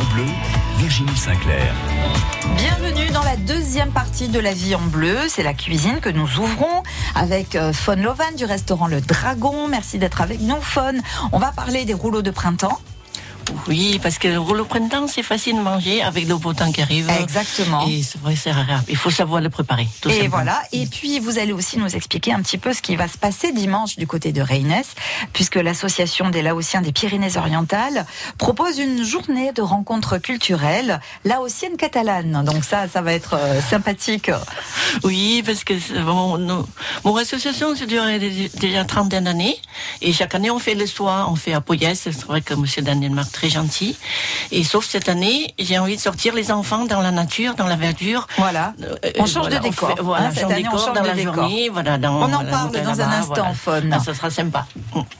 en bleu, Virginie Sinclair. Bienvenue dans la deuxième partie de La vie en bleu. C'est la cuisine que nous ouvrons avec euh, Faune Lovan du restaurant Le Dragon. Merci d'être avec nous, Faune. On va parler des rouleaux de printemps. Oui, parce que le printemps, c'est facile de manger avec le beau temps qui arrive. Exactement. Et c'est vrai, c'est agréable. Il faut savoir le préparer. Tout Et simplement. voilà. Et puis, vous allez aussi nous expliquer un petit peu ce qui va se passer dimanche du côté de Reynes, puisque l'association des Laotiens des Pyrénées-Orientales propose une journée de rencontres culturelles laotiennes catalanes. Donc ça, ça va être euh, sympathique. Oui, parce que bon, nous- mon association, c'est duré dé- déjà trentaine d'années. Et chaque année, on fait le soir, on fait à Poyès. C'est vrai que monsieur Daniel Marc, très gentil. Et sauf cette année, j'ai envie de sortir les enfants dans la nature, dans la verdure. Voilà. Euh, On change de décor, fait- voilà, hein, cette change de année, on décor change dans de la décor. journée, voilà, dans, On en voilà, parle dans un instant, voilà. Faune. Ah, ça sera sympa.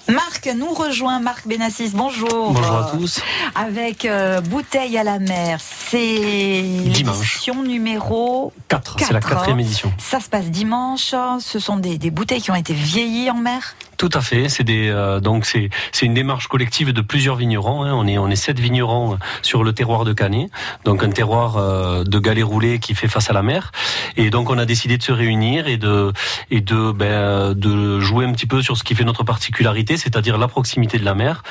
Marc nous rejoint, Marc Benassis, bonjour. Bonjour à tous. Avec euh, Bouteille à la mer, c'est Dimanche. l'édition numéro 4, c'est la Quatre, quatrième hein. édition. Ça se passe dimanche. Ce sont des, des bouteilles qui ont été vieillies en mer. Tout à fait. C'est des euh, donc c'est c'est une démarche collective de plusieurs vignerons. hein. On est on est sept vignerons sur le terroir de Canet, donc un terroir euh, de galets roulés qui fait face à la mer. Et donc on a décidé de se réunir et de et de ben, de jouer un petit peu sur ce qui fait notre particularité, c'est-à-dire la proximité de la mer,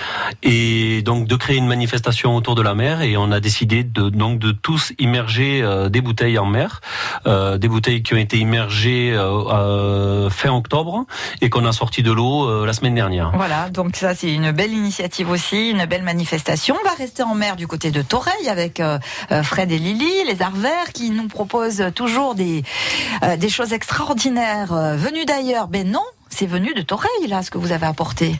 et donc de créer une manifestation autour de la mer. Et on a décidé de donc de tous immerger euh, des bouteilles en mer, euh, des bouteilles qui ont été immergées euh, euh, fin octobre et qu'on a sorti de l'eau euh, la semaine dernière. Voilà, donc ça c'est une belle initiative aussi, une belle manifestation. On va rester en mer du côté de Toreil avec euh, euh, Fred et Lily, les arts verts, qui nous proposent toujours des, des choses extraordinaires venues d'ailleurs. Ben non, c'est venu de Toreil là, ce que vous avez apporté.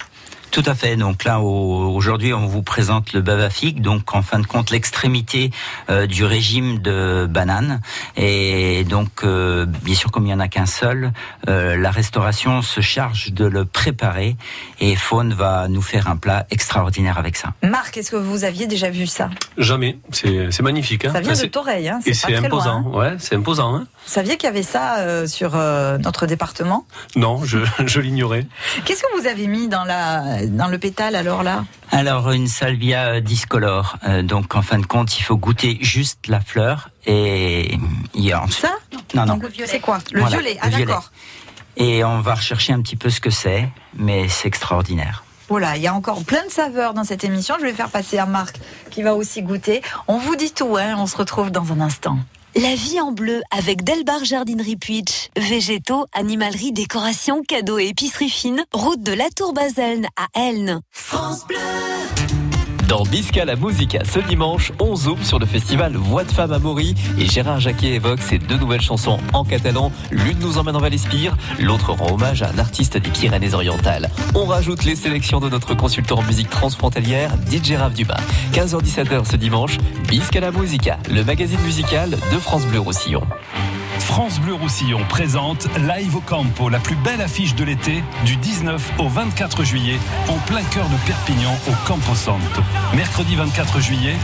Tout à fait. Donc là, au- aujourd'hui, on vous présente le bavafik, donc en fin de compte l'extrémité euh, du régime de banane. Et donc, euh, bien sûr, comme il y en a qu'un seul, euh, la restauration se charge de le préparer. Et Faune va nous faire un plat extraordinaire avec ça. Marc, est-ce que vous aviez déjà vu ça? Jamais. C'est magnifique. Hein. Ça vient Enfin, de c'est- Toreil, hein, Et c'est imposant. loin. hein. Ouais, c'est imposant. Hein. Vous saviez qu'il y avait ça euh, sur euh, notre département? Non, je, je l'ignorais. Qu'est-ce que vous avez mis dans, la, dans le pétale alors là Alors, une salvia euh, discolore. Euh, donc, en fin de compte, il faut goûter juste la fleur. Et il y a Ça Non, non. C'est quoi Le Voilà, violet. le Ah d'accord. Et on va rechercher un petit peu ce que c'est, mais c'est extraordinaire. Voilà, il y a encore plein de saveurs dans cette émission. Je vais faire passer à Marc qui va aussi goûter. On vous dit tout, hein. on se retrouve dans un instant. La vie en bleu avec Delbar Jardinerie Puitch. Végétaux, animalerie, décoration, cadeaux et épicerie fine. Route de la Tour Baselne à Elne. Dans Bisca la Musica, ce dimanche, on zoome sur le festival Voix de Femmes à Maury et Gérard Jacquet évoque ses deux nouvelles chansons en catalan. L'une nous emmène en Val-Espire, l'autre rend hommage à un artiste des Pyrénées-Orientales. On rajoute les sélections de notre consultant en musique transfrontalière, DJ Rav Dumas. 15h-17h ce dimanche, Bisca la Musica, le magazine musical de France Bleu Roussillon. France Bleu Roussillon présente Live au Campo, la plus belle affiche de l'été, du 19 au 24 juillet, en plein cœur de Perpignan, au Campo Santo. Mercredi 24 juillet,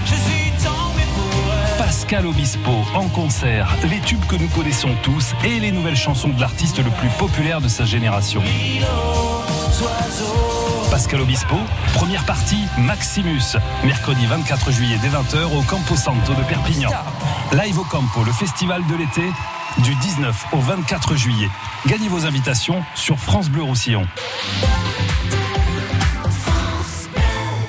Pascal Obispo en concert, les tubes que nous connaissons tous et les nouvelles chansons de l'artiste le plus populaire de sa génération. Pascal Obispo, première partie Maximus, mercredi 24 juillet dès 20h au Campo Santo de Perpignan. Live au Campo, le festival de l'été, du 19 au 24 juillet. Gagnez vos invitations sur France Bleu Roussillon.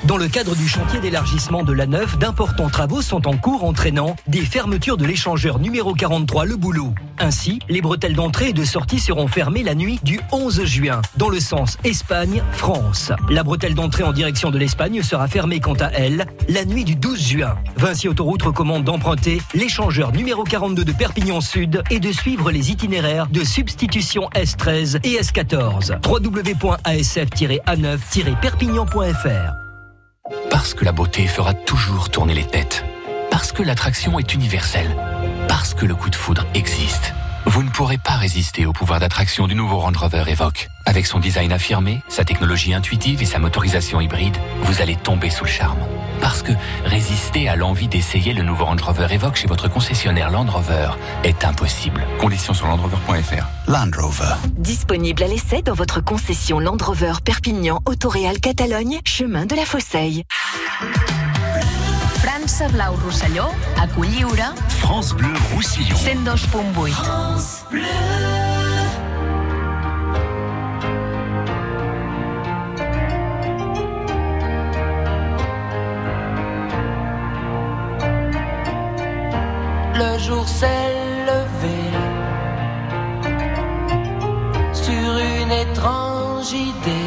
Dans le cadre du chantier d'élargissement de la Neuf, d'importants travaux sont en cours entraînant des fermetures de l'échangeur numéro 43 Le Boulot. Ainsi, les bretelles d'entrée et de sortie seront fermées la nuit du 11 juin, dans le sens Espagne-France. La bretelle d'entrée en direction de l'Espagne sera fermée quant à elle la nuit du 12 juin. Vinci Autoroute recommande d'emprunter l'échangeur numéro 42 de Perpignan Sud et de suivre les itinéraires de substitution S13 et S14. www.asf-a9-perpignan.fr Parce que la beauté fera toujours tourner les têtes. Parce que l'attraction est universelle. Parce que le coup de foudre existe. Vous ne pourrez pas résister au pouvoir d'attraction du nouveau Range Rover Evoque. Avec son design affirmé, sa technologie intuitive et sa motorisation hybride, vous allez tomber sous le charme. Parce que résister à l'envie d'essayer le nouveau Range Rover Evoque chez votre concessionnaire Land Rover est impossible. Conditions sur landrover.fr. Land Rover. Disponible à l'essai dans votre concession Land Rover Perpignan Autoréal Catalogne, chemin de la Fosseille. France Plaça Blau Rosselló, a Colliure, France Bleu Roussillon. 102.8. France Bleu. Le jour s'est levé sur une étrange idée.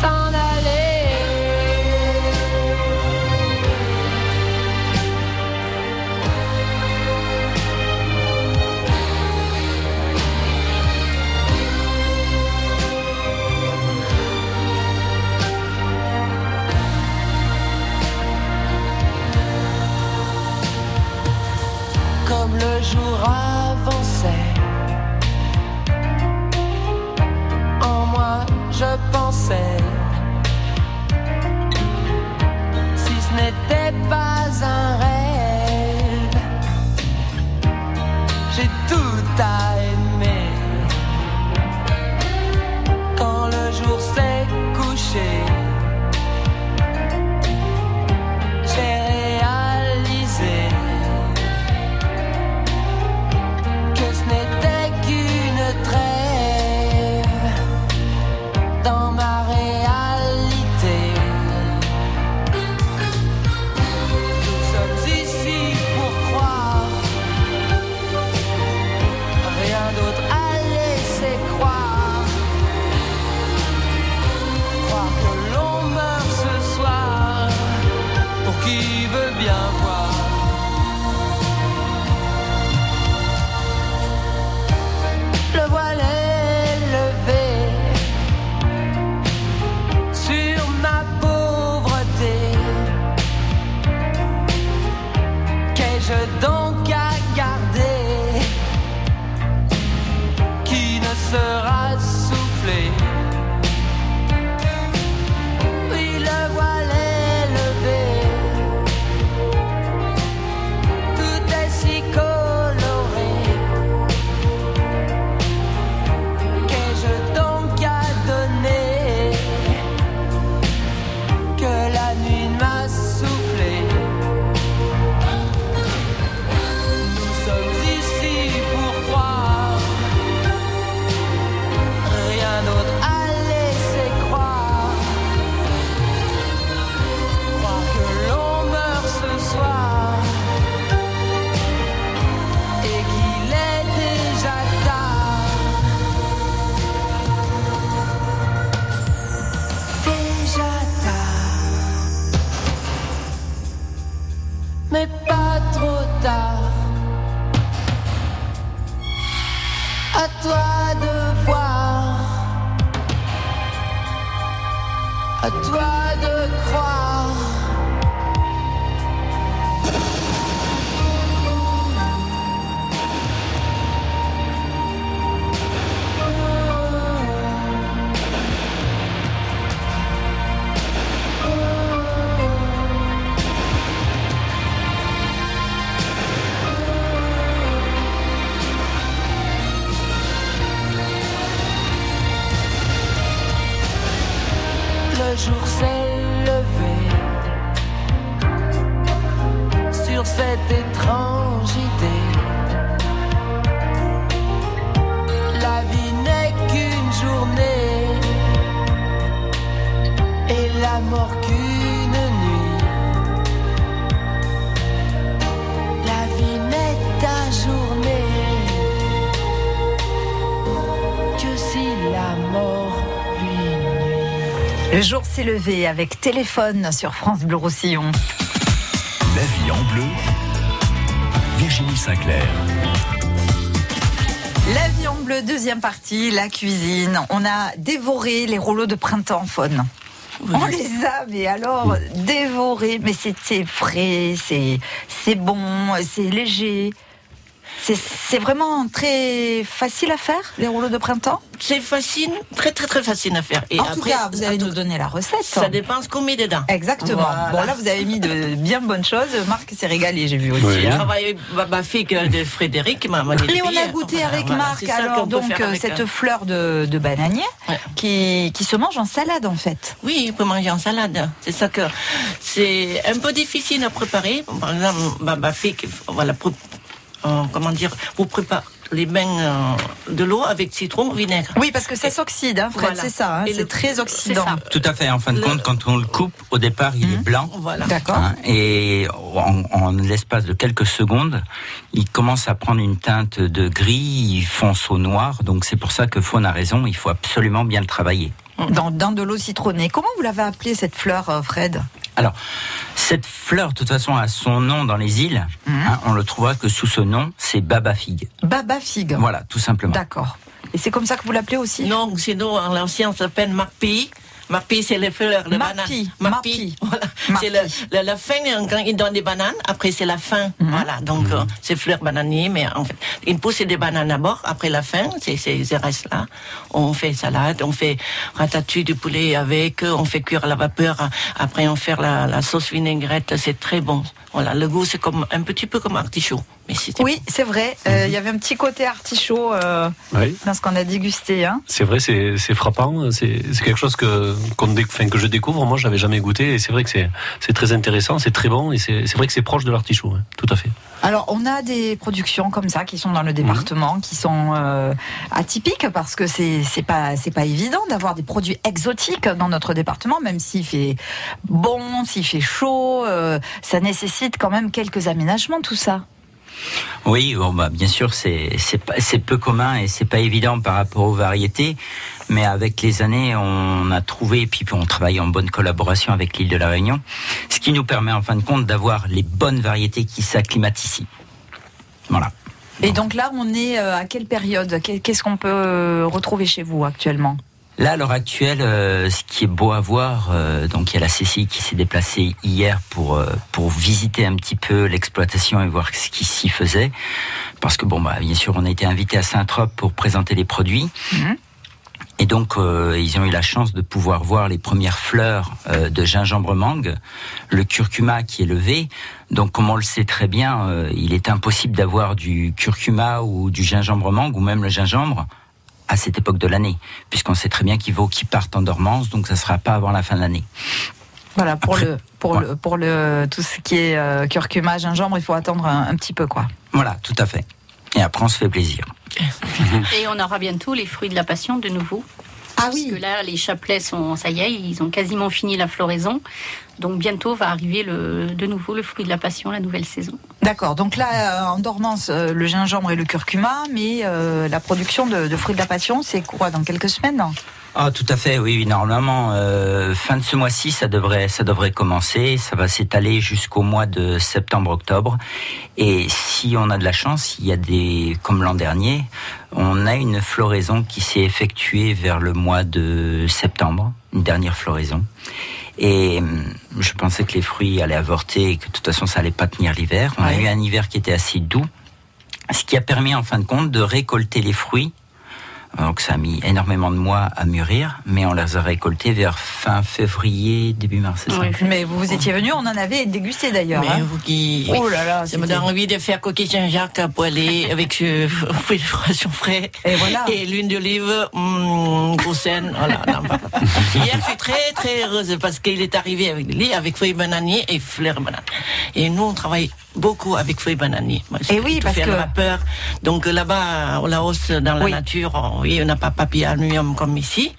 s'en. Le jour s'est levé sur cette étrange idée. La vie n'est qu'une journée et la mort Le jour s'est levé avec téléphone sur France Bleu Roussillon. La vie en bleu. Virginie Sinclair. La vie en bleu, deuxième partie, la cuisine. On a dévoré les rouleaux de printemps faune. On les a, mais alors, dévorés. Mais c'est c'est frais, c'est c'est bon, c'est léger. C'est- C'est vraiment très facile à faire, les rouleaux de printemps? C'est facile, très très très facile à faire. Et En après, tout cas, vous allez nous donner la recette. ça dépend ce qu'on met dedans. Exactement. Voilà. Bon, là, vous avez mis de bien bonnes choses. Marc s'est régalé, j'ai vu aussi. J'ai hein. travaillé avec ma fille que de Frédéric, ma Et on a goûté avec voilà, Marc alors donc euh, avec cette un- fleur de, de bananier qui, qui se mange en salade en fait. Oui, on peut manger en salade. C'est ça que c'est un peu difficile à préparer. Par exemple, ma, ma fille, voilà, euh, comment dire, vous préparez les bains euh, de l'eau avec citron, vinaigre. Oui, parce que ça s'oxyde, hein, Fred, Voilà. c'est ça. hein, Et c'est très oxydant. Tout à fait. En fin de compte, quand on le coupe, au départ, il est blanc. Voilà. D'accord. Hein, et en, en l'espace de quelques secondes, il commence à prendre une teinte de gris, il fonce au noir. Donc c'est pour ça que Faune a raison, il faut absolument bien le travailler. Dans, dans de l'eau citronnée. Comment vous l'avez appelée cette fleur, euh, Fred? Alors, cette fleur, de toute façon, a son nom dans les îles. hein, on le trouvera que sous ce nom, c'est Baba Figue. Baba figue. Voilà, tout simplement. D'accord. Et c'est comme ça que vous l'appelez aussi? Non, sinon, en l'ancien, s'appelle marpi. Marpi, c'est les fleurs de Marpi, banane. marpi. Voilà. C'est le- la, la fin, quand ils donnent des bananes, après c'est la fin. Voilà. Donc, euh, c'est fleurs bananiers, mais en fait, ils poussent des bananes d'abord, après la fin, c'est c'est- ces restes-là. On fait salade, on fait ratatouille du poulet avec, euh, on fait cuire à la vapeur, après on fait la, la sauce vinaigrette, c'est très bon. Voilà, le goût, c'est comme, un petit peu comme artichaut. Mais Oui, c'est vrai. Euh, Il y avait un petit côté artichaut euh, Oui. dans ce qu'on a dégusté. Hein. C'est vrai, c'est frappant. C'est quelque chose que, qu'on dé- enfin, que je découvre. Moi, j'avais jamais goûté. Et c'est vrai que c'est très intéressant, c'est très bon. Et c'est vrai que c'est proche de l'artichaut. hein. Tout à fait. Alors, on a des productions comme ça qui sont dans le département, qui sont euh, atypiques parce que c'est pas c'est pas évident d'avoir des produits exotiques dans notre département, même s'il fait bon, s'il fait chaud, ça nécessite quand même quelques aménagements tout ça. Oui, bon, bah, bien sûr, c'est peu commun et c'est pas évident par rapport aux variétés, mais avec les années, on a trouvé et puis on travaille en bonne collaboration avec l'île de la Réunion, ce qui nous permet en fin de compte d'avoir les bonnes variétés qui s'acclimatent ici. Voilà. Et donc là, on est euh, à quelle période? Qu'est- Qu'est-ce qu'on peut euh, retrouver chez vous actuellement? Là, à l'heure actuelle, euh, ce qui est beau à voir, euh, donc il y a la CCI qui s'est déplacée hier pour euh, pour visiter un petit peu l'exploitation et voir ce qui s'y faisait, parce que bon, bah bien sûr, on a été invité à Saint-Trope pour présenter les produits. Et donc, euh, ils ont eu la chance de pouvoir voir les premières fleurs euh, de gingembre mangue, le curcuma qui est levé. Donc, comme on le sait très bien, euh, il est impossible d'avoir du curcuma ou du gingembre mangue ou même le gingembre à cette époque de l'année, puisqu'on sait très bien qu'il vaut qu'il parte en dormance, donc ça sera pas avant la fin de l'année. Voilà, pour Après, le pour voilà. le pour le tout ce qui est euh, curcuma, gingembre, il faut attendre un, un petit peu quoi. Voilà, tout à fait. Et après, on se fait plaisir. Et on aura bientôt les fruits de la passion de nouveau. Ah oui. Parce que là, les chapelets sont, ça y est, ils ont quasiment fini la floraison. Donc bientôt va arriver le, de nouveau le fruit de la passion, la nouvelle saison. D'accord. Donc là, euh, en dormance, euh, le gingembre et le curcuma, mais euh, la production de, de fruits de la passion, c'est quoi dans quelques semaines? Ah, tout à fait, oui, oui, normalement, euh, fin de ce mois-ci, ça devrait, ça devrait commencer. Ça va s'étaler jusqu'au mois de septembre-octobre. Et si on a de la chance, il y a des, comme l'an dernier, on a une floraison qui s'est effectuée vers le mois de septembre, une dernière floraison. Et hum, je pensais que les fruits allaient avorter et que de toute façon ça allait pas tenir l'hiver. On a eu un hiver qui était assez doux, ce qui a permis en fin de compte de récolter les fruits. Donc ça a mis énormément de mois à mûrir, mais on les a récoltés vers fin février, début mars, ça Mais vous, vous étiez venu, on en avait dégusté d'ailleurs. Mais hein. vous qui... Oh là là, Ça me donne envie de faire coquille Saint-Jacques à poêler avec ce fruit de frais. Et voilà. Et l'huile d'olive, hum, grossène. Voilà. Hier, je suis très, très heureuse parce qu'il est arrivé avec lui, avec feuilles bananiers et fleurs banane. Et nous, on travaille beaucoup avec feuilles bananiers. Parce Et oui, parce que- la vapeur. Donc là-bas, au Laos, dans la Oui. nature, on oui, on n'a pas papier aluminium comme ici.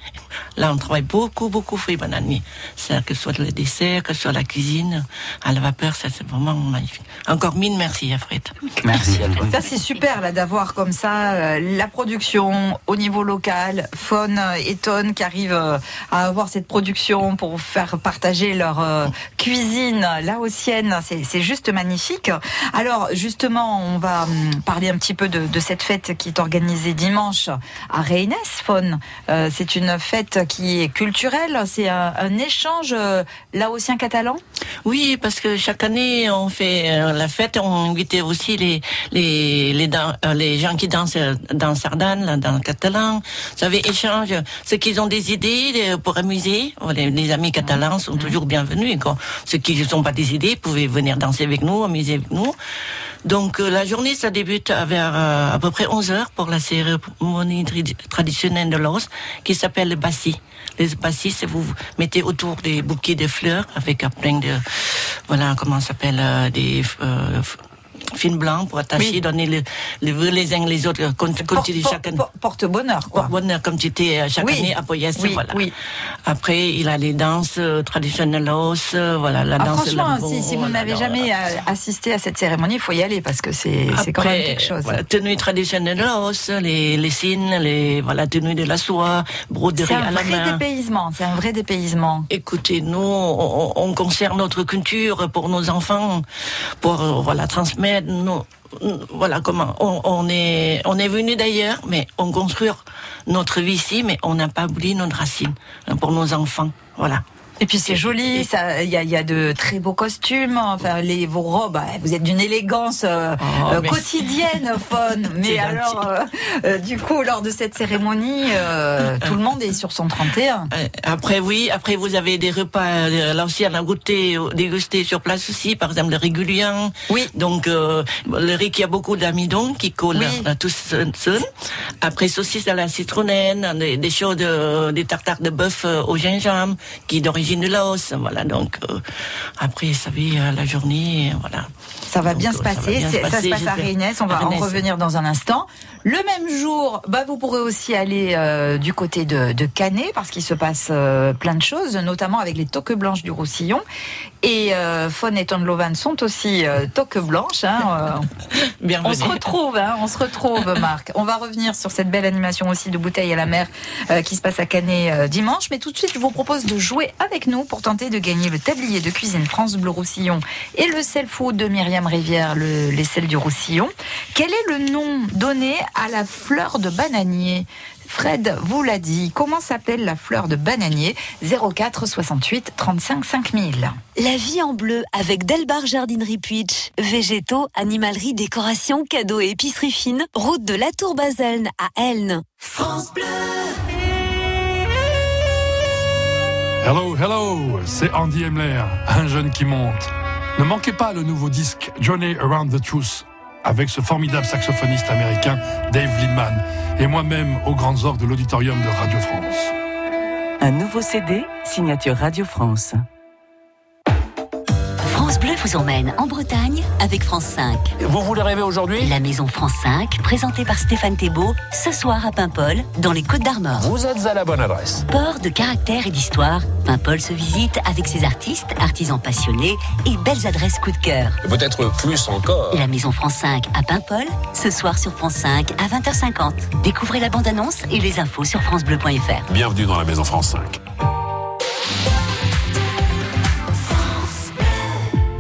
Là, on travaille beaucoup, beaucoup feuilles bananiers. C'est que ce soit le dessert, que ce soit la cuisine, à la vapeur, ça c'est vraiment magnifique. Encore mille merci, Alfred. Merci à toi. Ça c'est super là d'avoir comme ça euh, la production au niveau local, Faune et Tonne qui arrivent euh, à avoir cette production pour faire partager leur euh, cuisine laotienne, c'est c'est juste magnifique. Alors justement, on va hum, parler un petit peu de, de cette fête qui est organisée dimanche à Reynes, Faune. Euh, c'est une fête fête qui est culturelle. C'est un, un échange euh, laotien catalan. Oui, parce que chaque année on fait euh, la fête, on invitait aussi les les les, euh, les gens qui dansent dans Sardane, dans le catalan. Vous savez, échange. Ceux qui ont des idées pour amuser, oh, les, les amis catalans sont toujours bienvenus. Quoi. Ceux qui n'ont pas des idées pouvaient venir danser avec nous, amuser avec nous. Donc euh, la journée, ça débute vers euh, à peu près 11 heures pour la cérémonie traditionnelle de l'os qui s'appelle le bassi. Les bassis, c'est vous mettez autour des bouquets de fleurs avec plein de voilà comment ça s'appelle euh, des f- fils blancs pour attacher, donner le, le vœu les uns les autres, comme, comme tu dis Por- chaque année. por- Porte-bonheur, quoi. Porte-bonheur, comme tu étais euh, chaque Oui. année à Poyès, Oui, voilà. Après, il a les danses euh, traditionnelles os, euh, voilà, la Ah, danse franchement, si, si vous n'avez jamais assisté à cette cérémonie, il faut y aller parce que c'est c'est quand même quelque chose. Voilà, tenue traditionnelle os, les, les signes, les, voilà, tenue de la soie, broderie C'est un à la vrai main. dépaysement. C'est un vrai dépaysement. Écoutez, nous, on, on conserve notre culture pour nos enfants, pour voilà transmettre. Nos, voilà comment on, est on venu d'ailleurs, mais on construit notre vie ici, mais on n'a pas oublié notre racine hein, pour nos enfants. Voilà. Et puis c'est joli, ça, il y a, il y a de très beaux costumes. Enfin, les vos robes, ah, vous êtes d'une élégance euh, Oh, euh, mais- quotidienne, Faune. Mais alors, euh, du coup, lors de cette cérémonie, euh, tout le monde est sur son 31. Euh, Après, oui, après, vous avez des repas, là aussi, on a goûté, dégusté sur place aussi, par exemple, le régulier. Oui. Donc, le riz qui a beaucoup d'amidon, qui colle Oui. à tout. Après, saucisse à la citronnelle, des, des choses, de- des tartares de bœuf au gingembre, qui est d'origine de Laos. Voilà, donc, euh, après, vous savez, euh, la journée, voilà. Ça va Donc, bien se passer. Ça se passe à. Rénès. On va À en revenir dans un instant. Le même jour, bah, vous pourrez aussi aller euh, du côté de, de Canet parce qu'il se passe euh, plein de choses, notamment avec les toques blanches du Roussillon. Et euh, Faune et Tonlovan sont aussi euh, toques blanches. hein, Bienvenue. on se retrouve, hein, on se retrouve, Marc. On va revenir sur cette belle animation aussi de bouteilles à la mer qui se passe à Canet dimanche. Mais tout de suite, je vous propose de jouer avec nous pour tenter de gagner le tablier de cuisine France Bleu Roussillon et le sel food de Myriam Rivière, le, les sels du Roussillon. Quel est le nom donné à la fleur de bananier Fred vous l'a dit. Comment s'appelle la fleur de bananier? 04 68 35 5000. La vie en bleu avec Delbar Jardinerie Puitch. Végétaux, animalerie, décoration, cadeaux et épicerie fine. Route de la Tour Baselne à Elne. France Bleu. Hello, hello, c'est Andy Emler, un jeune qui monte. Ne manquez pas le nouveau disque Journey Around the Truth avec ce formidable saxophoniste américain Dave Lindman et moi-même aux grandes orgues de l'auditorium de Radio France. Un nouveau CD, signature Radio France. France Bleu vous emmène en Bretagne avec France 5. Vous voulez rêver aujourd'hui? La maison France 5, présentée par Stéphane Thébault, ce soir à Paimpol, dans les Côtes d'Armor. Vous êtes à la bonne adresse. Port de caractère et d'histoire, Paimpol se visite avec ses artistes, artisans passionnés et belles adresses coup de cœur. Peut-être plus encore. La maison France 5 à Paimpol, ce soir sur France 5 à 20h50. Découvrez la bande-annonce et les infos sur francebleu.fr. Bienvenue dans la maison France 5.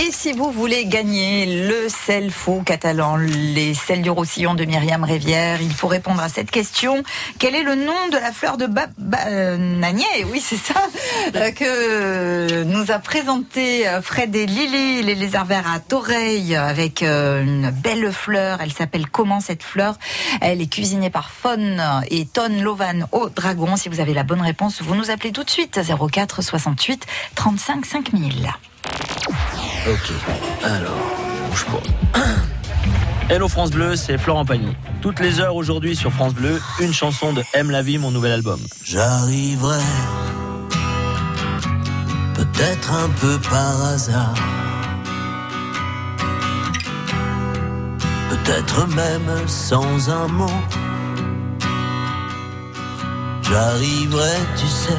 Et si vous voulez gagner le sel faux catalan, les sels du Roussillon de Myriam Rivière, il faut répondre à cette question. Quel est le nom de la fleur de ba- ba- euh, Oui, c'est ça euh, que nous a présenté euh, Fred et Lily, les lézards à Toreil, avec une belle fleur. Elle s'appelle comment cette fleur? Elle est cuisinée par Faune et Ton Lovan au Dragon. Si vous avez la bonne réponse, vous nous appelez tout de suite 04 68 35 5000. Ok, alors, bouge pas. Hello France Bleu, c'est Florent Pagny. Toutes les heures aujourd'hui sur France Bleu, une chanson de M la vie, mon nouvel album. J'arriverai peut-être un peu par hasard, peut-être même sans un mot. J'arriverai, tu sais,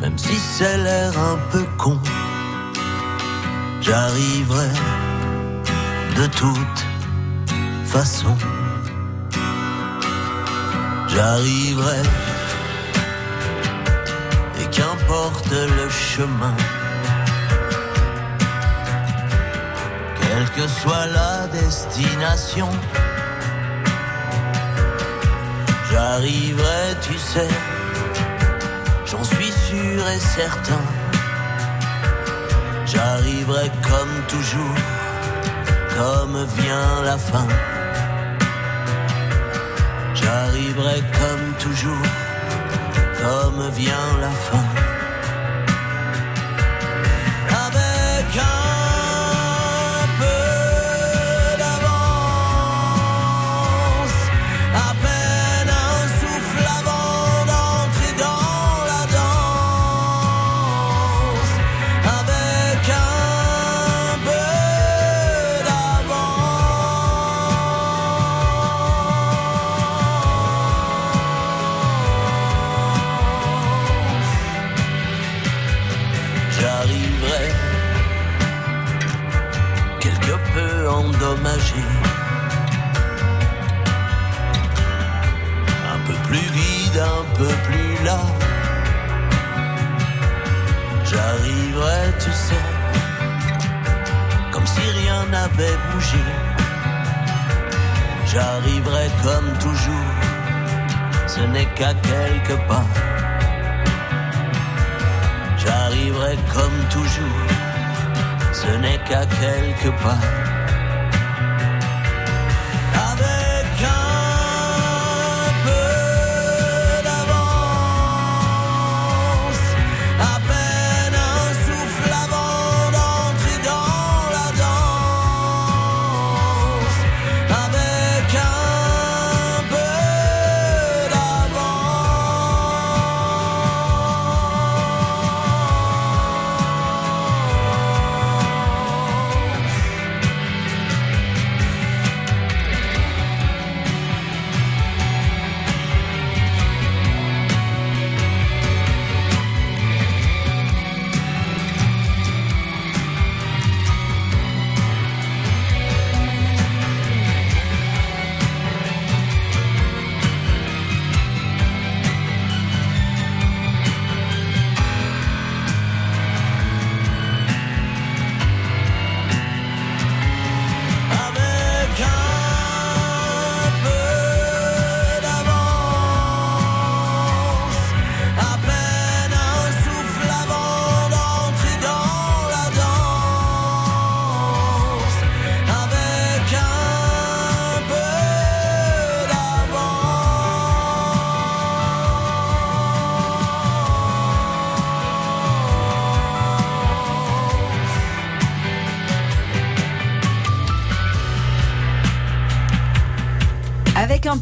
même si c'est l'air un peu con. J'arriverai de toute façon. J'arriverai et qu'importe le chemin, quelle que soit la destination, j'arriverai, tu sais, j'en suis sûr et certain. J'arriverai comme toujours, comme vient la fin. J'arriverai comme toujours, comme vient la fin.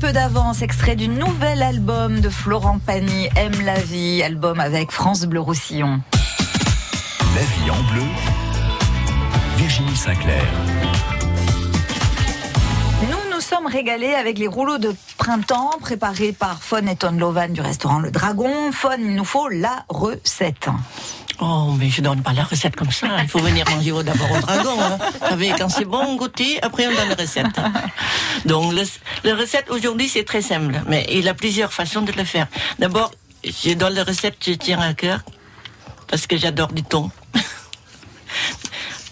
Peu d'avance, extrait du nouvel album de Florent Pagny, Aime la vie, album avec France Bleu Roussillon. La vie en bleu, Virginie Sinclair. Nous nous sommes régalés avec les rouleaux de printemps préparés par Fon et Ton Lovan du restaurant Le Dragon. Fon, il nous faut la recette. Oh, mais je donne pas la recette comme ça. Il faut venir manger d'abord au dragon. Hein. Vous savez, quand c'est bon, goûter, après on donne la recette. Donc, le, la recette aujourd'hui, c'est très simple. Mais il a plusieurs façons de le faire. D'abord, je donne la recette, je tiens à cœur. Parce que j'adore du thon.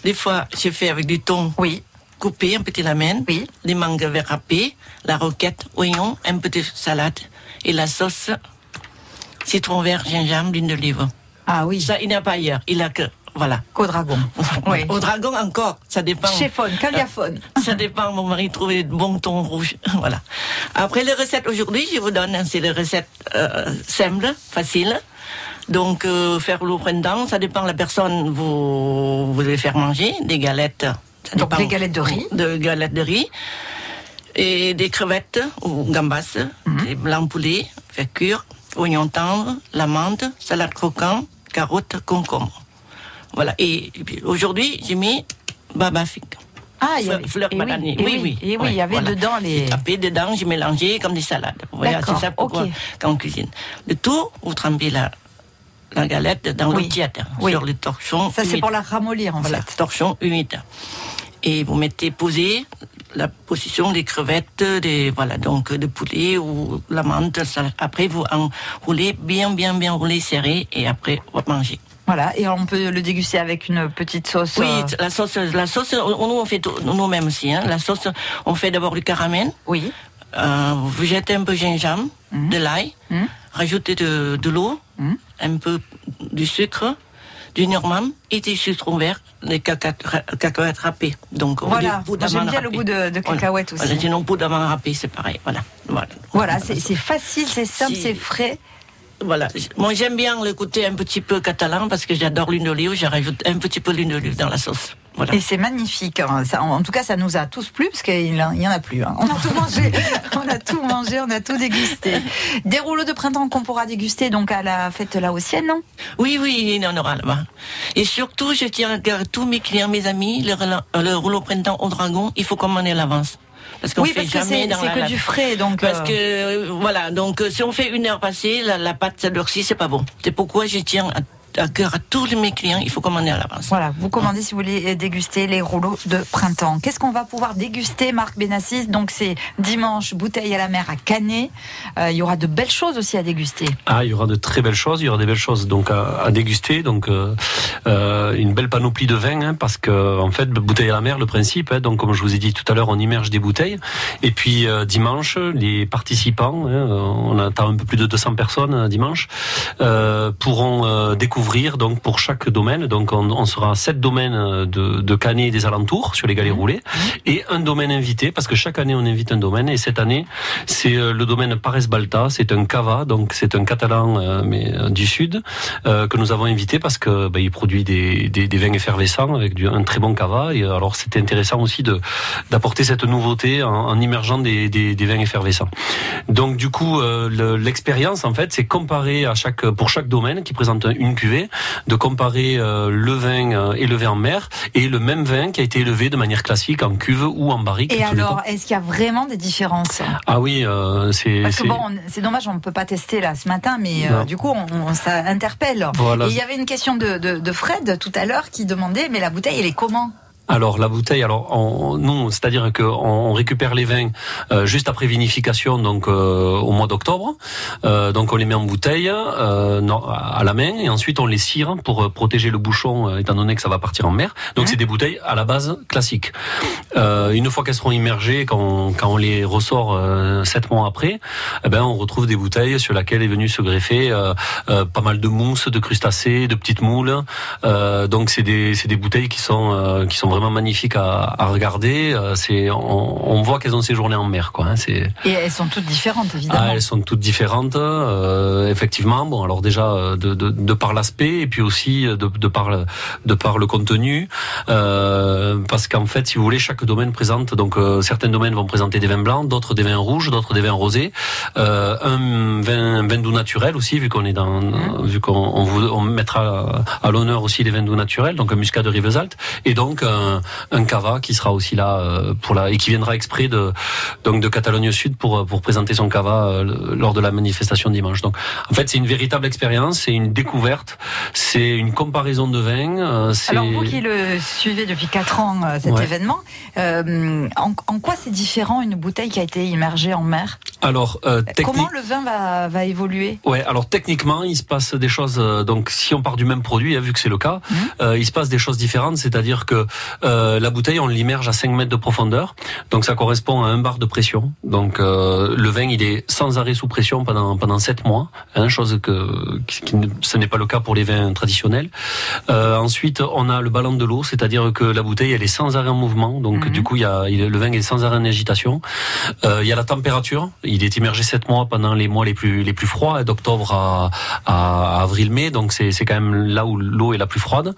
des fois, je fais avec du thon. Oui. Coupé, un petit lamine. Oui. Les mangues verts râpées, la roquette, oignon, un petit salade et la sauce citron vert, gingembre, l'huile d'olive. Ah oui. Ça, il n'y a pas ailleurs. Il a que, voilà. Qu'au dragon. Oui. Au dragon encore, ça dépend. Cheffonne, caliaphone. Ça dépend, mon mari trouvait de bons tons rouges. Voilà. Après, les recettes aujourd'hui, je vous donne, hein, c'est les recettes euh, simples, faciles. Donc, euh, faire l'eau printemps, ça dépend de la personne vous, vous allez faire manger. Des galettes. ça Donc, dépend des galettes de riz. De galettes de riz. Et des crevettes ou gambas, Mhm. des blancs poulets, faire cuire, oignons tendres, l'amande, salade croquante, carottes, concombre. Voilà. Et, aujourd'hui, j'ai mis baba figue. Ah, il y avait- fleur et oui, bananier. et Oui, oui, oui. et oui, il y avait voilà. dedans les- J'ai tapé dedans, j'ai mélangé comme des salades. Voilà, c'est ça pourquoi ok. quand on cuisine. Le tout, vous trempez la, la galette dans l'eau tiède, hein, Oui. sur le torchon. Ça, c'est pour la ramollir, en Voilà, fait. torchon humide. Et vous mettez posé la position des crevettes, des voilà donc de poulet ou la menthe. ça- Après vous enroulez bien bien bien roulé serré et après vous mangez. Voilà, et on peut le déguster avec une petite sauce. Oui, euh, la sauce, la sauce, on- nous on fait tout- nous-mêmes aussi. Hein. La sauce, on fait d'abord du caramel. Oui. Euh, vous jetez un peu de gingembre, de l'ail, rajoutez de, de l'eau, un peu du sucre, du normand et du citron vert, des cacahuètes râpées. Donc, on Voilà. j'aime bien le goût de- de Voilà. cacahuètes aussi. Voilà, sinon, poudre d'amande râpée, c'est pareil. Voilà. Voilà. Voilà, c'est facile, c'est simple, Si- c'est frais. Voilà. Moi, j'aime bien le côté un petit peu catalan parce que j'adore l'huile d'olive. Je rajoute un petit peu d'huile d'olive dans la sauce. Voilà. Et c'est magnifique. hein. Ça, en tout cas, ça nous a tous plu parce qu'il n'y en a plus. hein. On a tout mangé. on a tout mangé, on a tout dégusté. Des rouleaux de printemps qu'on pourra déguster donc à la fête laotienne, non? Oui, oui, il y en aura là-bas. Et surtout, je tiens à dire tous mes clients, mes amis, le, le rouleau printemps au dragon, il faut commander à l'avance. Parce qu'on Oui, fait parce que jamais dans c'est la- que la- du frais, donc, Parce euh, que euh, voilà, donc euh, si on fait une heure passée, la, la pâte s'adoucit, c'est pas bon. C'est pourquoi je tiens à, à cœur à tous mes clients, il faut commander à l'avance. Voilà, vous commandez si vous voulez déguster les rouleaux de printemps. Qu'est-ce qu'on va pouvoir déguster, Marc Benassis? Donc c'est dimanche, bouteille à la mer à Canet. Euh, il y aura de belles choses aussi à déguster. Ah, il y aura de très belles choses, il y aura des belles choses donc à, à déguster, donc euh, euh, une belle panoplie de vins, hein, parce que en fait, bouteille à la mer, le principe, hein, donc comme je vous ai dit tout à l'heure, on immerge des bouteilles, et puis euh, dimanche, les participants, hein, on attend un peu plus de 200 personnes dimanche, euh, pourront euh, donc pour chaque domaine, donc on, on sera sept domaines euh, de, de Canet et des alentours sur les galets roulés, et un domaine invité, parce que chaque année on invite un domaine, et cette année c'est euh, le domaine Pares Balta, c'est un cava, donc c'est un catalan euh, mais euh, du sud que nous avons invité parce que bah, il produit des, des, des vins effervescents avec du, un très bon cava. Et alors c'était intéressant aussi de d'apporter cette nouveauté en, en immergeant des, des, des vins effervescents. Donc du coup le- l'expérience en fait c'est comparer à chaque pour chaque domaine qui présente une cuvée de comparer euh, le vin euh, élevé en mer et le même vin qui a été élevé de manière classique en cuve ou en barrique. Et alors, est-ce qu'il y a vraiment des différences? Ah oui, euh, c'est Parce que bon, on- c'est dommage, on ne peut pas tester là ce matin, mais euh, du coup, on, on- ça interpelle. Voilà. Et il y avait une question de, de, de Fred tout à l'heure qui demandait, mais la bouteille, elle est comment? Alors la bouteille, alors on, nous, c'est-à-dire que on, récupère les vins euh, juste après vinification, donc euh, au mois d'octobre. Euh, donc on les met en bouteille euh, non, à la main et ensuite on les cire pour euh, protéger le bouchon, euh, étant donné que ça va partir en mer. Donc c'est des bouteilles à la base classiques. Euh, une fois qu'elles seront immergées, quand on, quand on les ressort euh, sept mois après, eh ben on retrouve des bouteilles sur lesquelles est venu se greffer pas mal de mousse, de crustacés, de petites moules. Euh, donc c'est des c'est des bouteilles qui sont euh, qui sont vraiment magnifiques à, à regarder. Euh, c'est on, on voit qu'elles ont séjourné en mer quoi. hein. c'est Et elles sont toutes différentes, évidemment. ah, elles sont toutes différentes, euh, effectivement. Bon, alors déjà euh, de, de, de par l'aspect et puis aussi de, de par le, de par le contenu, euh, parce qu'en fait, si vous voulez, chaque domaine présente. Donc, euh, certains domaines vont présenter des vins blancs, d'autres des vins rouges, d'autres des vins rosés. Un vin, un vin doux naturel aussi, vu qu'on est dans, vu qu'on on, vous- on mettra à l'honneur aussi les vins doux naturels, donc un muscat de Rivesaltes, et donc un, un cava qui sera aussi là euh, pour la et qui viendra exprès de donc de Catalogne Sud pour pour présenter son cava euh, lors de la manifestation dimanche. Donc en fait c'est une véritable expérience, c'est une découverte, c'est une comparaison de vins. euh, Alors vous qui le suivez depuis 4 ans, euh, cet Ouais. événement, euh, en, en quoi c'est différent une bouteille qui a été immergée en mer? Alors, euh, techni- Comment le vin va, va évoluer? Ouais, alors techniquement, il se passe des choses. euh, donc, si on part du même produit, hein, vu que c'est le cas, Mhm. euh, il se passe des choses différentes. C'est-à-dire que euh, la bouteille, on l'immerge à 5 mètres de profondeur. Donc, ça correspond à un bar de pression. Donc, euh, le vin, il est sans arrêt sous pression pendant pendant 7 mois. Hein, chose que qui, qui ce n'est pas le cas pour les vins traditionnels. Euh, ensuite, on a le ballon de l'eau, c'est-à-dire que la bouteille, elle est sans arrêt en mouvement. Donc, du coup, il y a le vin est sans arrêt en agitation. Euh, il y a la température. Il est immergé 7 mois pendant les mois les plus les plus froids, d'octobre à, à avril-mai. Donc c'est c'est quand même là où l'eau est la plus froide.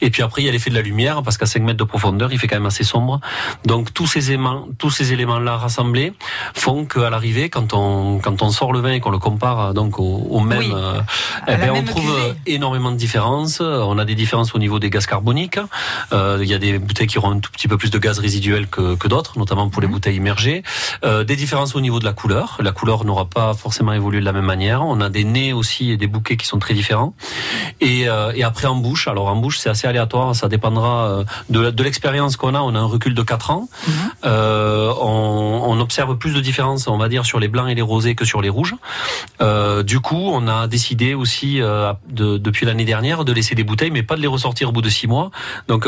Et puis après il y a l'effet de la lumière parce qu'à 5 mètres de profondeur, il fait quand même assez sombre. Donc tous ces éléments tous ces éléments là rassemblés font qu'à l'arrivée, quand on quand on sort le vin et qu'on le compare donc au, au même, Oui. euh, eh ben, on trouve cuvée. euh, énormément de différences. On a des différences au niveau des gaz carboniques. Euh, il y a des bouteilles qui auront un tout petit peu plus de gaz résiduel que, que d'autres, notamment pour les bouteilles immergées. Euh, des différences au niveau de la couleur. La couleur n'aura pas forcément évolué de la même manière. On a des nez aussi et des bouquets qui sont très différents. Et, euh, et après en bouche, alors en bouche c'est assez aléatoire, ça dépendra euh, de, l'expérience qu'on a. On a un recul de 4 ans. Euh, on, on observe plus de différences, on va dire, sur les blancs et les rosés que sur les rouges. Euh, du coup, on a décidé aussi de- depuis l'année dernière de laisser des bouteilles, mais pas de les ressortir au bout de six mois. Donc,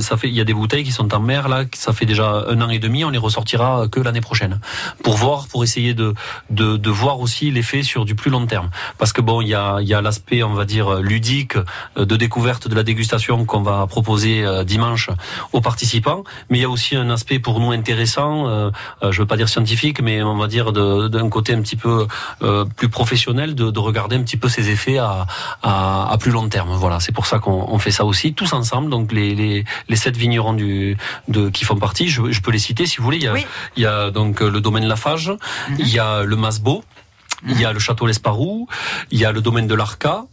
ça fait, il y a des bouteilles qui sont en mer là, ça fait déjà un an et demi. On les ressortira que l'année prochaine pour voir, pour essayer de de, de voir aussi l'effet sur du plus long terme. Parce que bon, il y a il y a l'aspect, on va dire ludique euh, de découverte de la dégustation qu'on va proposer euh, dimanche aux participants, mais il y a aussi un aspect pour nous intéressant. Euh, euh, je veux pas dire scientifique, mais on va dire d'un côté un petit peu euh, plus professionnel de, de regarder un petit peu ces effets à, à, à plus long terme. Voilà, c'est pour ça qu'on on fait ça aussi tous ensemble. Donc les les, les sept vignerons du de qui font partie, je, je peux les citer si vous voulez. Il y a, il y a donc le domaine Lafage, il y a le Masbeau. Il y a le château L'Esparou, il y a le domaine de l'Arca,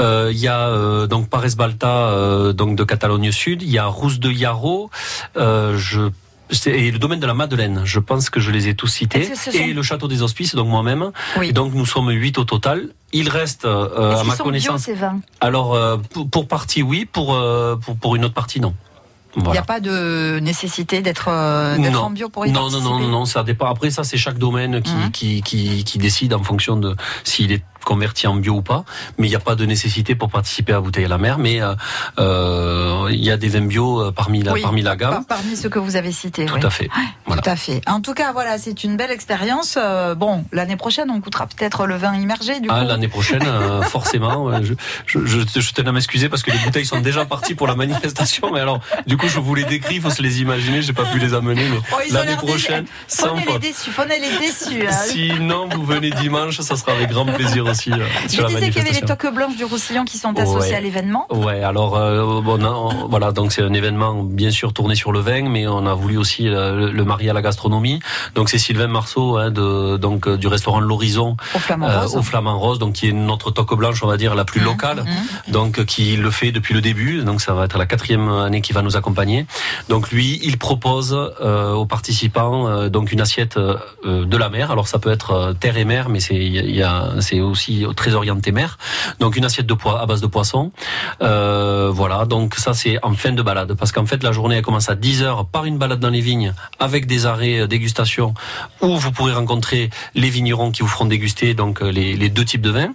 euh, il y a euh, donc Pares Balta euh, donc de Catalogne Sud, il y a Rousse de Yarro, euh, je et le domaine de la Madeleine, je pense que je les ai tous cités, sont- et le château des Hospices, donc moi-même. Oui. Et donc nous sommes huit au total. Il reste, euh, à ma sont bio connaissance, ces vins? Alors euh, pour, pour partie oui, pour, euh, pour pour une autre partie non. Il n'y a pas de nécessité d'être euh, en bio pour y non, non, participer non, non, non, ça dépend. Après, ça, c'est chaque domaine qui, Mhm. qui, qui, qui décide en fonction de s'il est converti en bio ou pas. Mais il n'y a pas de nécessité pour participer à Bouteille à la mer. Mais euh, euh, il y a des vins bio euh, parmi la, Oui, parmi la gamme. par- Parmi ceux que vous avez cités. Tout oui. à fait. Voilà. Tout à fait. En tout cas, voilà, c'est une belle expérience. Euh, bon, l'année prochaine, on goûtera peut-être le vin immergé, du Ah, l'année prochaine, euh, forcément. Je, je, je, je tenais à m'excuser parce que les bouteilles sont déjà parties pour la manifestation. Mais alors, du coup, je vous les décris, il faut se les imaginer. J'ai pas pu les amener. mais Oh, l'année prochaine, sans faute. déçus, prenez les déçus. hein. Sinon, vous venez dimanche, ça sera avec grand plaisir aussi. euh, Je disais qu'il y avait les toques blanches du Roussillon qui sont associées Ouais. à l'événement. Ouais, alors euh, bon, non, voilà, donc c'est un événement bien sûr tourné sur le vin, mais on a voulu aussi euh, le, le marier à la gastronomie. Donc c'est Sylvain Marceau, hein, de, donc du restaurant L'Horizon Au Flamand Rose. Au Flamand Rose, donc qui est notre toque blanche, on va dire la plus locale, donc euh, qui le fait depuis le début. Donc ça va être la quatrième année qui va nous accompagner. Donc lui, il propose euh, aux participants euh, donc une assiette de la mer. Alors ça peut être terre et mer, mais c'est il y a- il y a- c'est aussi très orienté mer. Donc une assiette de pois à base de poisson. Euh, voilà, donc ça c'est en fin de balade, parce qu'en fait la journée elle commence à 10 heures par une balade dans les vignes avec des arrêts euh, dégustation où vous pourrez rencontrer les vignerons qui vous feront déguster donc euh, les, deux types de vins.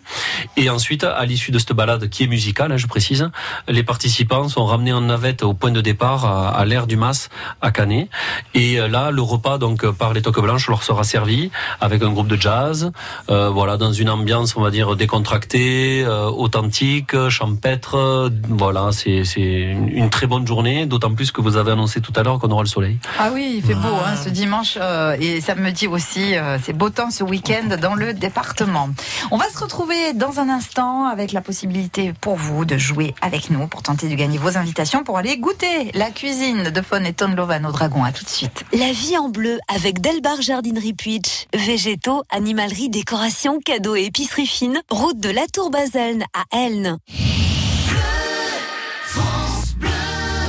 Et ensuite, à l'issue de cette balade qui est musicale, hein, je précise, les participants sont ramenés en navette au point de départ à, à l'aire du Mas à Canet. Et là, le repas donc par les toques blanches leur sera servi avec un groupe de jazz, voilà, dans une ambiance on va dire décontractée, euh, authentique, champêtre. euh, Voilà, c'est c'est une très bonne journée, d'autant plus que vous avez annoncé tout à l'heure qu'on aura le soleil. Ah oui, il fait beau hein, ce dimanche euh, et samedi aussi. euh, c'est beau temps ce week-end dans le département. On va se retrouver dans un instant avec la possibilité pour vous de jouer avec nous pour tenter de gagner vos invitations pour aller goûter la cuisine de Faune et Tonlovan au Dragon. À tout de suite. La vie en bleu avec Delbar Jardinerie Puitch. Végétaux, animalerie, décoration, cadeaux et épicerie Route de la Tour Baselne à Elne.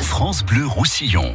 France Bleu Roussillon.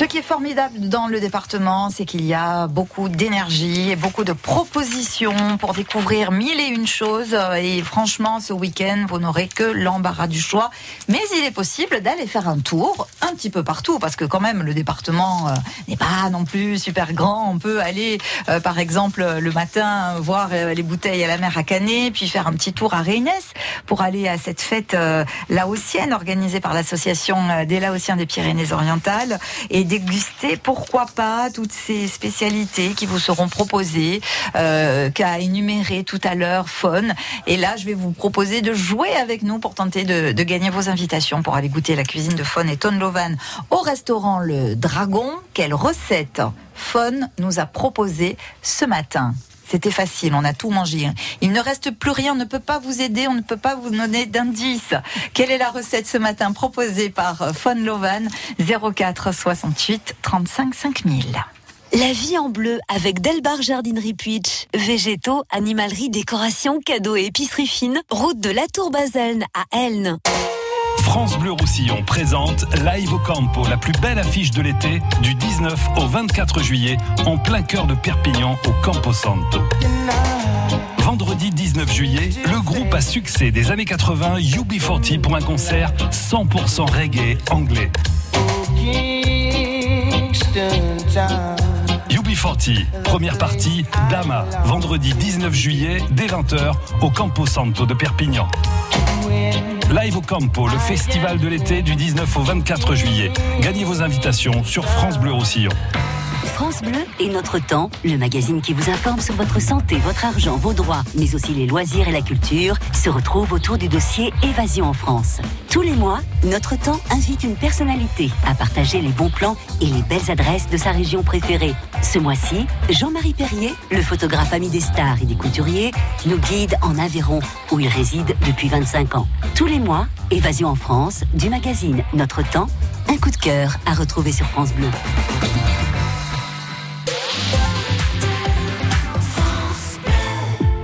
Ce qui est formidable dans le département, c'est qu'il y a beaucoup d'énergie et beaucoup de propositions pour découvrir mille et une choses. Et franchement, ce week-end, vous n'aurez que l'embarras du choix. Mais il est possible d'aller faire un tour un petit peu partout, parce que quand même, le département euh, n'est pas non plus super grand. On peut aller, euh, par exemple, le matin, voir euh, les bouteilles à la mer à Canet, puis faire un petit tour à Reynès pour aller à cette fête laotienne organisée par l'association des Laotiens des Pyrénées-Orientales déguster, pourquoi pas, toutes ces spécialités qui vous seront proposées, euh, qu'a énuméré tout à l'heure Faune. Et là, je vais vous proposer de jouer avec nous pour tenter de, gagner vos invitations pour aller goûter la cuisine de Faune et Tonlovan au restaurant Le Dragon. Quelle recette Faune nous a proposé ce matin c'était facile, on a tout mangé. Il ne reste plus rien, on ne peut pas vous aider, on ne peut pas vous donner d'indices. Quelle est la recette ce matin proposée par Fon Lovan? 04 68 35 5000 La vie en bleu avec Delbar Jardinerie Puitch. Végétaux, animalerie, décoration, cadeaux et épicerie fine. Route de la Tour Baselne à Elne. France Bleu Roussillon présente Live au Campo, la plus belle affiche de l'été, du 19 au 24 juillet, en plein cœur de Perpignan, au Campo Santo. Vendredi 19 juillet, le groupe à succès des années 80, UB40, pour un concert 100% reggae anglais. UB40, première partie, Dama, vendredi 19 juillet, dès 20h, au Campo Santo de Perpignan. Live au Campo, le festival de l'été du 19 au 24 juillet. Gagnez vos invitations sur France Bleu Roussillon. France Bleu et Notre Temps, le magazine qui vous informe sur votre santé, votre argent, vos droits, mais aussi les loisirs et la culture, se retrouve autour du dossier Évasion en France. Tous les mois, Notre Temps invite une personnalité à partager les bons plans et les belles adresses de sa région préférée. Ce mois-ci, Jean-Marie Perrier, le photographe ami des stars et des couturiers, nous guide en Aveyron, où il réside depuis 25 ans. Tous les mois, Évasion en France, du magazine Notre Temps, un coup de cœur à retrouver sur France Bleu.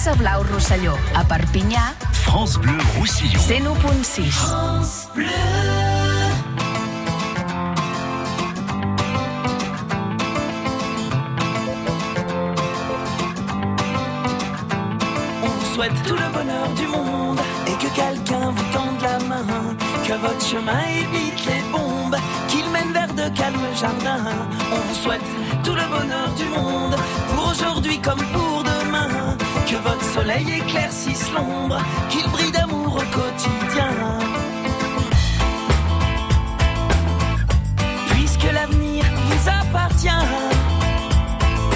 France Blau Rosselló. A Perpinyà, France Bleu Roussillon. 101.6. On vous souhaite tout le bonheur du monde et que quelqu'un vous tende la main, que votre chemin évite les bombes, qu'il mène vers de calmes jardins. On vous souhaite tout le bonheur du monde pour aujourd'hui comme pour demain, que votre soleil éclaircisse l'ombre, qu'il brille d'amour au quotidien. Puisque l'avenir vous appartient,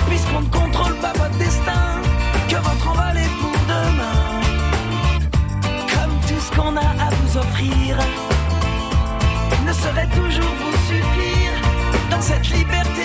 puisqu'on ne contrôle pas votre destin, que votre envol est pour demain. Comme tout ce qu'on a à vous offrir ne saurait toujours vous suffire dans cette liberté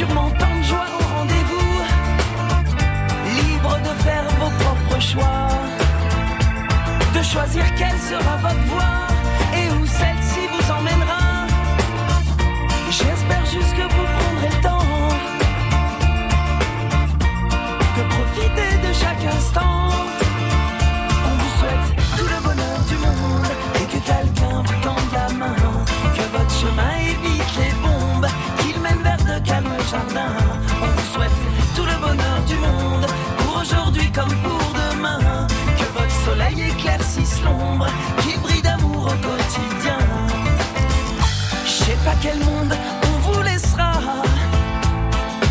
sûrement tant de joie au rendez-vous, libre de faire vos propres choix, de choisir quelle sera votre voie et où celle-ci vous emmènera. l'ombre qui brille d'amour au quotidien. Je sais pas quel monde on vous laissera.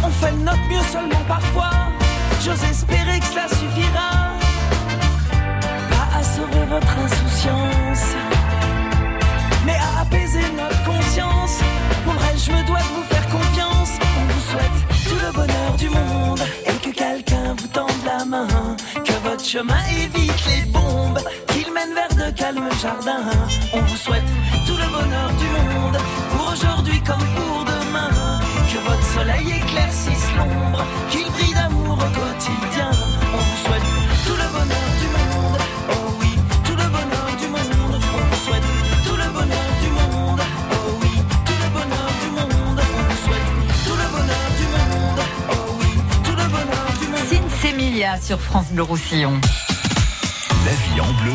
On fait notre mieux seulement parfois. J'ose espérer que cela suffira. Pas à sauver votre insouciance, mais à apaiser notre conscience. Pour le je me dois de vous faire confiance. On vous souhaite tout le bonheur du monde et que quelqu'un vous tende la main. Que votre chemin évite les vers de calmes jardins. On vous souhaite tout le bonheur du monde pour aujourd'hui comme pour demain. Que votre soleil éclaircisse l'ombre, qu'il brille d'amour au quotidien. On vous souhaite tout le bonheur du monde. Oh oui, tout le bonheur du monde. On vous souhaite tout le bonheur du monde. Oh oui, tout le bonheur du monde. On vous souhaite tout le bonheur du monde. Oh oui, tout le bonheur du monde. Sin Semilia sur France Bleu Roussillon. La vie en bleu.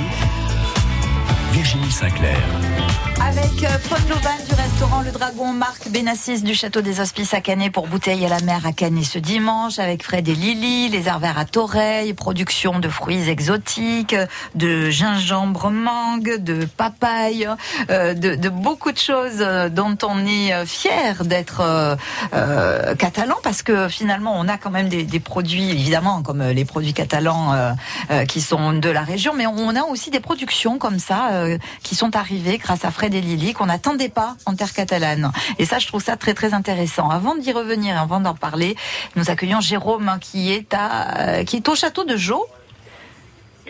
Virginie Sinclair. Avec euh, Paul Loban du restaurant Le Dragon, Marc Benassis du Château des Hospices à Canet pour Bouteille à la mer à Canet ce dimanche, avec Fred et Lily, les arvers à Toreil, production de fruits exotiques, de gingembre mangue, de papaye, euh, de, beaucoup de choses euh, dont on est euh, fier d'être euh, euh, catalan parce que finalement on a quand même des, des produits évidemment comme euh, les produits catalans euh, euh, qui sont de la région, mais on a aussi des productions comme ça euh, qui sont arrivées grâce à Fred Lily qu'on n'attendait pas en terre catalane. Et ça, je trouve ça très très intéressant. Avant d'y revenir, et avant d'en parler, nous accueillons Jérôme hein, qui est à euh, qui est au château de Jaux.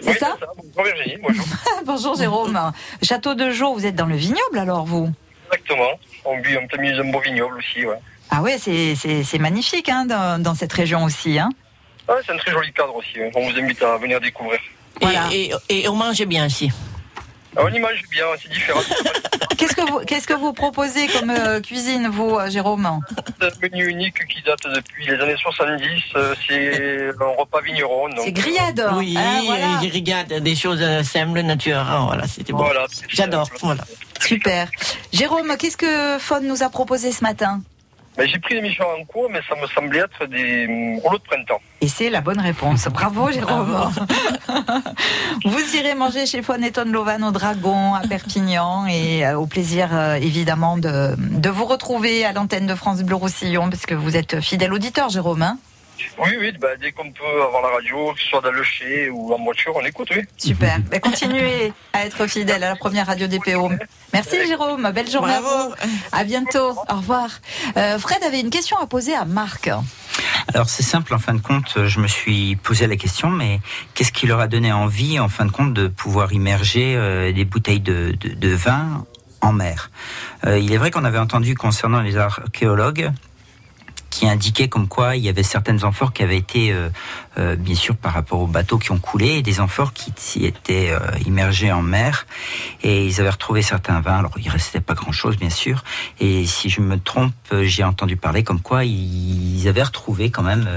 C'est ça, Bonjour Virginie, bonjour. Bonjour Jérôme. Château de Jaux, vous êtes dans le vignoble alors vous? Exactement. On vit en plein milieu d'un beau vignoble aussi, ouais. Ah ouais, c'est c'est c'est magnifique hein, dans, dans cette région aussi. Hein. Ah, c'est un très joli cadre aussi. On vous invite à venir découvrir. Et, et, et on mange bien aussi. Ah, on y mange bien, c'est différent. Qu'est-ce que vous qu'est-ce que vous proposez comme euh, cuisine vous, euh, Jérôme? C'est un menu unique qui date depuis les années 70. euh, C'est un repas vigneron. donc, C'est grillade. Oui, Ah, voilà. je regarde des choses euh, simples, naturelles. Voilà, c'était bon. Voilà, J'adore. Voilà. Super. Jérôme, qu'est-ce que Faune nous a proposé ce matin? Ben, J'ai pris l'émission en cours, mais ça me semblait être des hum, rouleaux de printemps. Et c'est la bonne réponse. Bravo Jérôme. Vous irez manger chez Faune et Tonne Lovan au Dragon à Perpignan et euh, au plaisir euh, évidemment de, de vous retrouver à l'antenne de France Bleu Roussillon parce que vous êtes fidèle auditeur Jérôme. hein Oui, oui, ben, dès qu'on peut avoir la radio, que ce soit dans le chai ou en voiture, on écoute, oui. Super. Ben, continuez à être fidèle à la première radio DPO. Merci Jérôme. Belle journée à vous. À bientôt. Au revoir. Euh, Fred avait une question à poser à Marc. Alors c'est simple, en fin de compte, je me suis posé la question, mais qu'est-ce qui leur a donné envie, en fin de compte, de pouvoir immerger euh, des bouteilles de, de- de vin en mer? Euh, Il est vrai qu'on avait entendu concernant les archéologues qui indiquaient comme quoi il y avait certaines amphores qui avaient été, euh, euh, bien sûr, par rapport aux bateaux qui ont coulé, et des amphores qui s'y étaient euh, immergées en mer, et ils avaient retrouvé certains vins. Alors il restait pas grand-chose, bien sûr, et si je me trompe, euh, j'ai entendu parler comme quoi ils avaient retrouvé quand même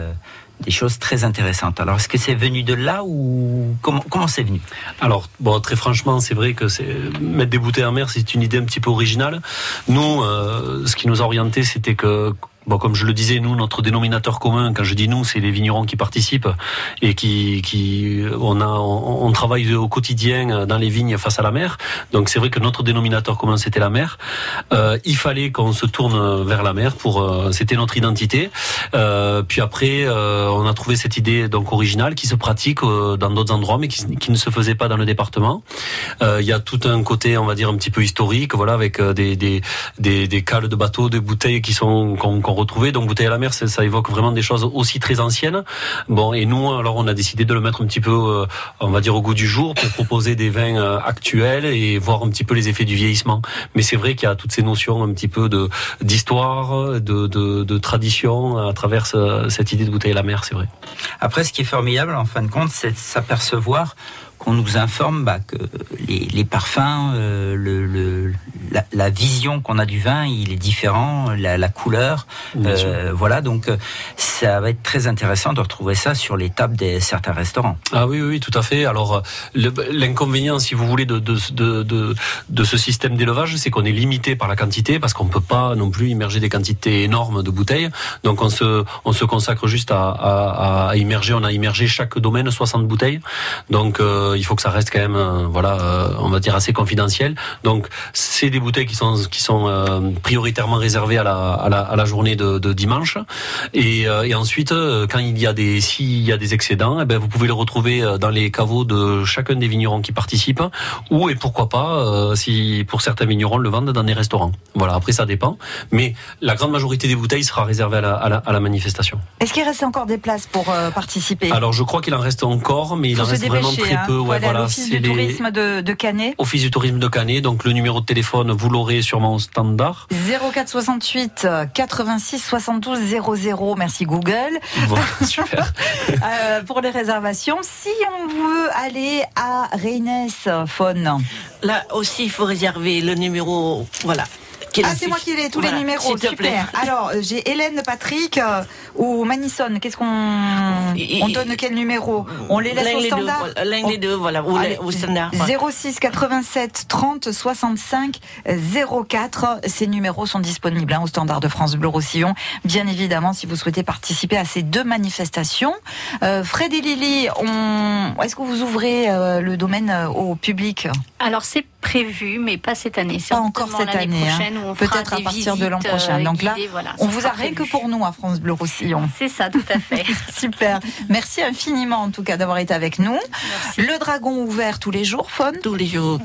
des choses très intéressantes. Alors est-ce que c'est venu de là ou comment comment c'est venu? Alors, bon, très franchement, c'est vrai que mettre des bouteilles en mer, c'est une idée un petit peu originale. Nous, ce qui nous a orienté, c'était que Bon, comme je le disais, nous, notre dénominateur commun, quand je dis nous, c'est les vignerons qui participent et qui, qui on a, on, on travaille au quotidien dans les vignes face à la mer. Donc, c'est vrai que notre dénominateur commun, c'était la mer. Euh, il fallait qu'on se tourne vers la mer pour, euh, c'était notre identité. Euh, puis après, euh, on a trouvé cette idée donc originale qui se pratique euh, dans d'autres endroits, mais qui, ne se faisait pas dans le département. Euh, Il y a tout un côté, on va dire, un petit peu historique, voilà, avec des, des, des, des cales de bateaux, des bouteilles qui sont qu'on retrouvait. Donc bouteille à la mer, ça, ça évoque vraiment des choses aussi très anciennes. Bon, et nous, alors, on a décidé de le mettre un petit peu, euh, on va dire, au goût du jour pour proposer des vins euh, actuels et voir un petit peu les effets du vieillissement. Mais c'est vrai qu'il y a toutes ces notions un petit peu de d'histoire, de, de, de tradition à travers ce- cette idée de bouteille à la mer, c'est vrai. Après, ce qui est formidable, en fin de compte, c'est de s'apercevoir qu'on nous informe bah, que les, les parfums, euh, le, le- la, la vision qu'on a du vin, il est différent, la, la couleur, euh, voilà. Donc, euh, ça va être très intéressant de retrouver ça sur les tables de certains restaurants. Ah oui, oui, oui, tout à fait. Alors, l'inconvénient, si vous voulez, de, de, de, de, de ce système d'élevage, c'est qu'on est limité par la quantité, parce qu'on ne peut pas non plus immerger des quantités énormes de bouteilles. Donc, on se, on se consacre juste à, à, à immerger. On a immergé chaque domaine 60 bouteilles. Donc, euh, il faut que ça reste quand même, euh, voilà, euh, on va dire assez confidentiel. Donc c'est des bouteilles qui sont qui sont euh, prioritairement réservées à la à la, à la journée de, de dimanche. Et, euh, et ensuite, euh, quand il y a des s'il y a des excédents, eh ben vous pouvez le retrouver euh, dans les caveaux de chacun des vignerons qui participent, ou et pourquoi pas euh, si pour certains vignerons le vendent dans des restaurants. Voilà, après ça dépend. Mais la grande majorité des bouteilles sera réservée à la, à la, à la manifestation. Est-ce qu'il reste encore des places pour euh, participer? Alors je crois qu'il en reste encore, mais il Faut en reste vraiment très hein. peu. Faut Ouais, aller à voilà, l'office c'est du les- tourisme de, de Canet. Office du tourisme de Canet, donc le numéro de téléphone, vous l'aurez sûrement au standard. 0468 euh, 86 72 00. Merci Google. Super. Euh, pour les réservations, si on veut aller à Reynes, Faune. Là aussi, il faut réserver le numéro. Voilà. Qui Ah, c'est moi qui ai tous Voilà, les numéros. s'il te plaît. Super. Alors, euh, j'ai Hélène, Patrick euh, ou Manison. Qu'est-ce qu'on on donne quel numéro On les laisse au standard L'un des deux, voilà, ou Allez, au standard. voilà. 06 87 30 65 04. Ces numéros sont disponibles hein, au standard de France Bleu Roussillon. Bien évidemment, si vous souhaitez participer à ces deux manifestations. Euh, Fred et Lily, on... est-ce que vous ouvrez euh, le domaine euh, au public? Alors c'est prévu, mais pas cette année. Pas encore cette année. hein. prochaine Peut-être à partir de l'an prochain. euh, Donc là, guidées, voilà, on vous a rien que pour nous à France Bleu Roussillon. C'est ça, tout à fait. Super. Merci infiniment en tout cas d'avoir été avec nous. Le dragon ouvert tous les jours, Faune Tous les jours,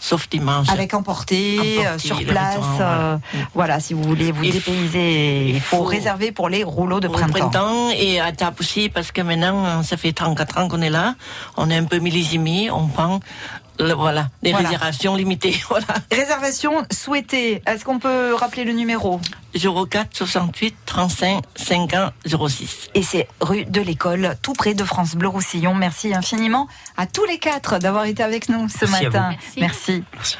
sauf dimanche. Avec emporté, Emporté, euh, sur place. euh, voilà. voilà, si vous voulez vous Il dépayser, il faut, faut- réserver pour les rouleaux de printemps. printemps et à table aussi, parce que maintenant, ça fait 34 ans qu'on est là, on est un peu millésimé, on prend, le- voilà, des Voilà. réservations limitées, voilà. Réservation souhaitée. Est-ce qu'on peut rappeler le numéro? 04 68 35 50 06. Et c'est rue de l'école, tout près de France Bleu Roussillon. Merci infiniment à tous les quatre d'avoir été avec nous ce Merci à vous. matin. Merci. Merci.